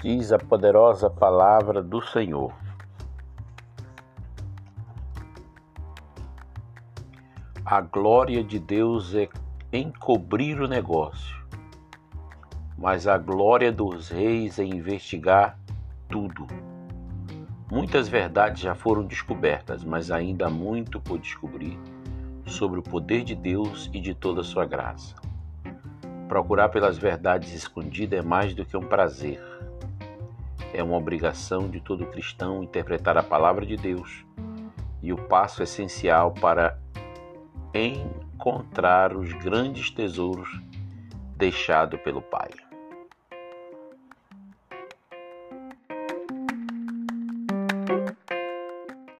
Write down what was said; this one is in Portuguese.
diz a poderosa palavra do Senhor. A glória de Deus é encobrir o negócio, mas a glória dos reis é investigar tudo. Muitas verdades já foram descobertas, mas ainda há muito por descobrir sobre o poder de Deus e de toda a sua graça. Procurar pelas verdades escondidas é mais do que um prazer. É uma obrigação de todo cristão interpretar a palavra de Deus e o passo essencial para encontrar os grandes tesouros deixados pelo Pai.